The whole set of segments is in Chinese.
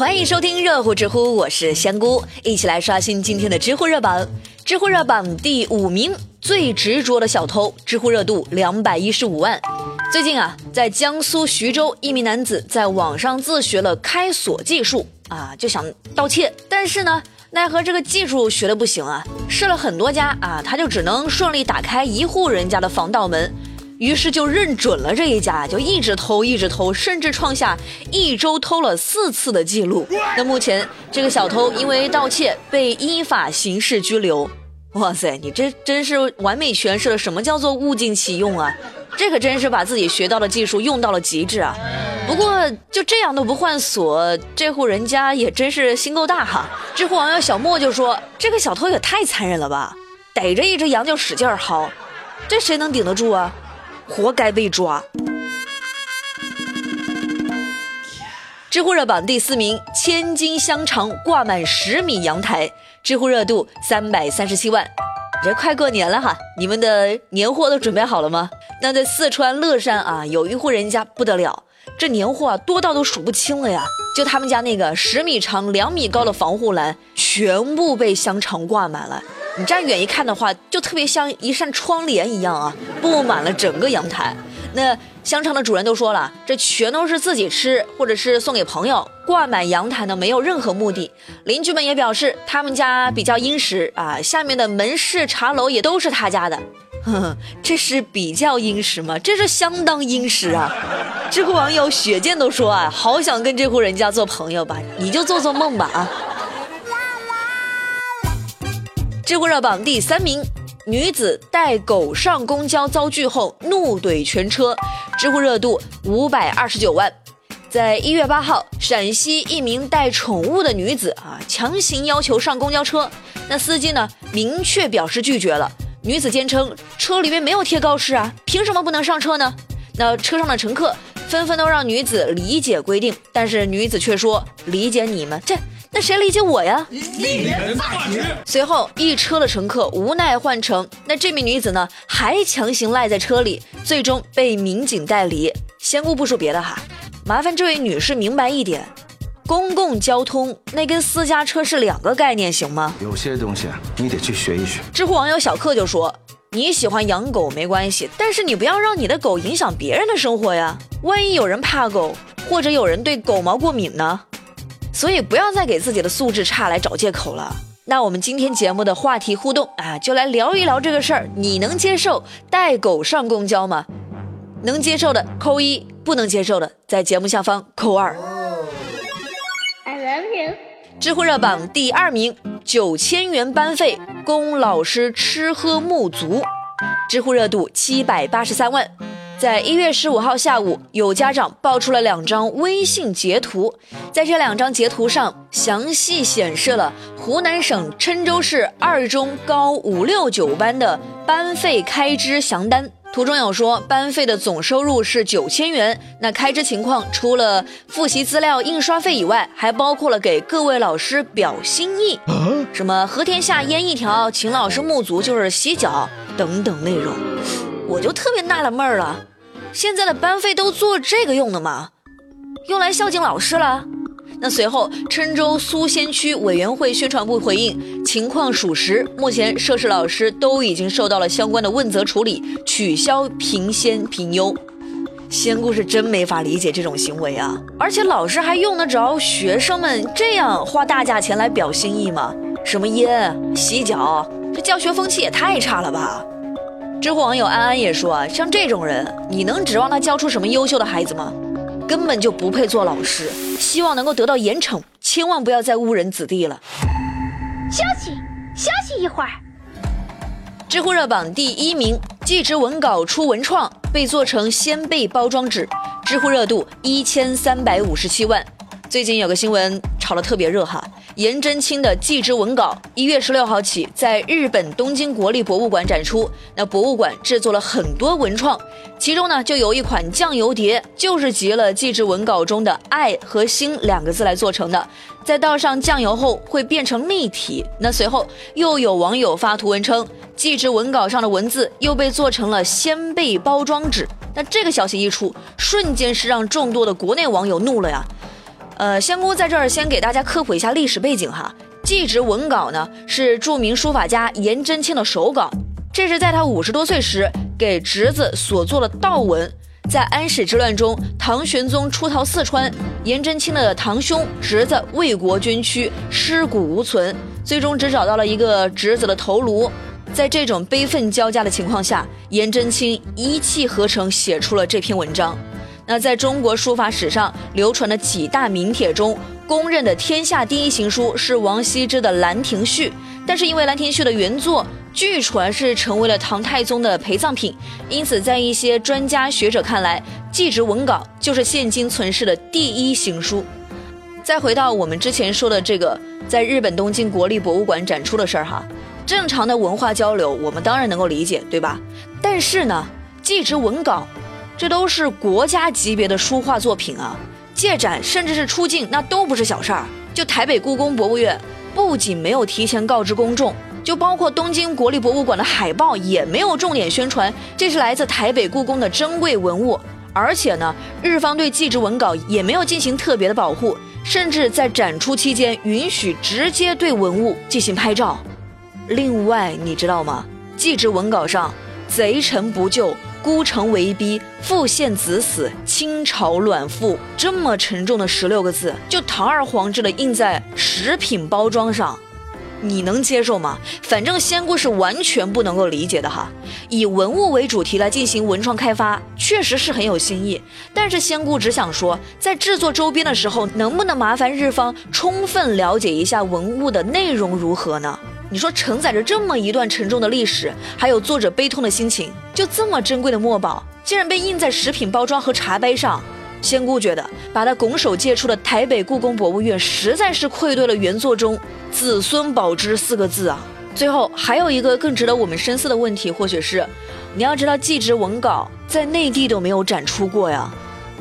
欢迎收听热乎知乎，我是香菇，一起来刷新今天的知乎热榜。知乎热榜第五名，最执着的小偷，知乎热度两百一十五万。最近啊，在江苏徐州，一名男子在网上自学了开锁技术啊，就想盗窃，但是呢，奈何这个技术学的不行啊，试了很多家啊，他就只能顺利打开一户人家的防盗门。于是就认准了这一家，就一直偷，一直偷，甚至创下一周偷了四次的记录。那目前这个小偷因为盗窃被依法刑事拘留。哇塞，你这真是完美诠释了什么叫做物尽其用啊！这可真是把自己学到的技术用到了极致啊。不过就这样都不换锁，这户人家也真是心够大哈。知乎网友小莫就说：“这个小偷也太残忍了吧，逮着一只羊就使劲薅，这谁能顶得住啊？”活该被抓。知乎热榜第四名，千斤香肠挂满十米阳台，知乎热度三百三十七万。这快过年了哈，你们的年货都准备好了吗？那在四川乐山啊，有一户人家不得了，这年货啊多到都数不清了呀。就他们家那个十米长、两米高的防护栏，全部被香肠挂满了。你站远一看的话，就特别像一扇窗帘一样啊，布满了整个阳台。那香肠的主人都说了，这全都是自己吃，或者是送给朋友。挂满阳台呢，没有任何目的。邻居们也表示，他们家比较殷实啊，下面的门市茶楼也都是他家的。呵呵，这是比较殷实吗？这是相当殷实啊！知乎网友雪见都说啊，好想跟这户人家做朋友吧，你就做做梦吧啊！知乎热榜第三名，女子带狗上公交遭拒后怒怼全车，知乎热度五百二十九万。在一月八号，陕西一名带宠物的女子啊，强行要求上公交车，那司机呢明确表示拒绝了。女子坚称车里面没有贴告示啊，凭什么不能上车呢？那车上的乘客纷纷都让女子理解规定，但是女子却说理解你们这。那谁理解我呀？随后，一车的乘客无奈换乘，那这名女子呢，还强行赖在车里，最终被民警带离。先姑不说别的哈，麻烦这位女士明白一点，公共交通那跟私家车是两个概念，行吗？有些东西你得去学一学。知乎网友小克就说：“你喜欢养狗没关系，但是你不要让你的狗影响别人的生活呀。万一有人怕狗，或者有人对狗毛过敏呢？”所以不要再给自己的素质差来找借口了。那我们今天节目的话题互动啊，就来聊一聊这个事儿。你能接受带狗上公交吗？能接受的扣一，不能接受的在节目下方扣二。I love you。知乎热榜第二名，九千元班费供老师吃喝沐足，知乎热度七百八十三万。在一月十五号下午，有家长爆出了两张微信截图，在这两张截图上，详细显示了湖南省郴州市二中高五六九班的班费开支详单。图中有说，班费的总收入是九千元，那开支情况除了复习资料印刷费以外，还包括了给各位老师表心意，什么和田下烟一条，请老师沐足就是洗脚等等内容。我就特别纳了闷儿了，现在的班费都做这个用的吗？用来孝敬老师了？那随后，郴州苏仙区委员会宣传部回应，情况属实，目前涉事老师都已经受到了相关的问责处理，取消评先评优。仙姑是真没法理解这种行为啊！而且老师还用得着学生们这样花大价钱来表心意吗？什么烟、洗脚，这教学风气也太差了吧！知乎网友安安也说啊，像这种人，你能指望他教出什么优秀的孩子吗？根本就不配做老师。希望能够得到严惩，千万不要再误人子弟了。休息，休息一会儿。知乎热榜第一名，记职文稿出文创被做成鲜贝包装纸，知乎热度一千三百五十七万。最近有个新闻。炒得特别热哈！颜真卿的祭侄文稿一月十六号起在日本东京国立博物馆展出。那博物馆制作了很多文创，其中呢就有一款酱油碟，就是集了祭侄文稿中的“爱”和“心”两个字来做成的。在倒上酱油后会变成立体。那随后又有网友发图文称，祭侄文稿上的文字又被做成了鲜贝包装纸。那这个消息一出，瞬间是让众多的国内网友怒了呀！呃，仙姑在这儿先给大家科普一下历史背景哈。祭侄文稿呢是著名书法家颜真卿的手稿，这是在他五十多岁时给侄子所做的悼文。在安史之乱中，唐玄宗出逃四川，颜真卿的堂兄侄子为国捐躯，尸骨无存，最终只找到了一个侄子的头颅。在这种悲愤交加的情况下，颜真卿一气呵成写出了这篇文章。那在中国书法史上流传的几大名帖中，公认的天下第一行书是王羲之的《兰亭序》，但是因为《兰亭序》的原作据传是成为了唐太宗的陪葬品，因此在一些专家学者看来，《祭侄文稿》就是现今存世的第一行书。再回到我们之前说的这个在日本东京国立博物馆展出的事儿哈，正常的文化交流我们当然能够理解，对吧？但是呢，《祭侄文稿》这都是国家级别的书画作品啊。借展甚至是出境，那都不是小事儿。就台北故宫博物院，不仅没有提前告知公众，就包括东京国立博物馆的海报也没有重点宣传这是来自台北故宫的珍贵文物。而且呢，日方对祭侄文稿也没有进行特别的保护，甚至在展出期间允许直接对文物进行拍照。另外，你知道吗？祭侄文稿上“贼臣不救”。孤城为逼，父献子死，倾巢卵腹，这么沉重的十六个字，就堂而皇之的印在食品包装上，你能接受吗？反正仙姑是完全不能够理解的哈。以文物为主题来进行文创开发，确实是很有新意。但是仙姑只想说，在制作周边的时候，能不能麻烦日方充分了解一下文物的内容如何呢？你说承载着这么一段沉重的历史，还有作者悲痛的心情，就这么珍贵的墨宝，竟然被印在食品包装和茶杯上。仙姑觉得把它拱手借出的台北故宫博物院，实在是愧对了原作中“子孙保之”四个字啊。最后还有一个更值得我们深思的问题，或许是，你要知道祭侄文稿在内地都没有展出过呀。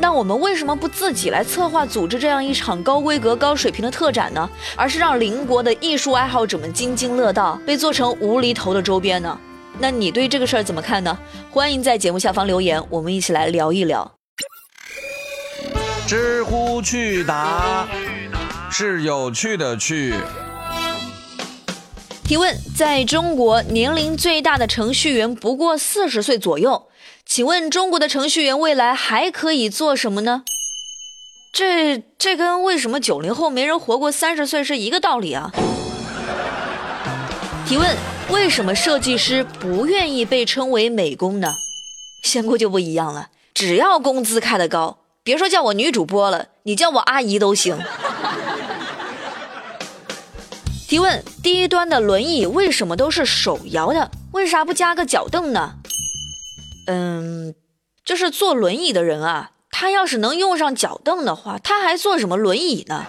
那我们为什么不自己来策划组织这样一场高规格、高水平的特展呢？而是让邻国的艺术爱好者们津津乐道，被做成无厘头的周边呢？那你对这个事儿怎么看呢？欢迎在节目下方留言，我们一起来聊一聊。知乎趣答是有趣的趣。提问：在中国，年龄最大的程序员不过四十岁左右。请问中国的程序员未来还可以做什么呢？这这跟为什么九零后没人活过三十岁是一个道理啊！提问：为什么设计师不愿意被称为美工呢？仙姑就不一样了，只要工资开得高，别说叫我女主播了，你叫我阿姨都行。提问：低端的轮椅为什么都是手摇的？为啥不加个脚凳呢？嗯，就是坐轮椅的人啊，他要是能用上脚凳的话，他还坐什么轮椅呢？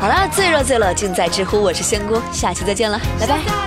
好了，最热最乐尽在知乎，我是仙姑，下期再见了，拜拜。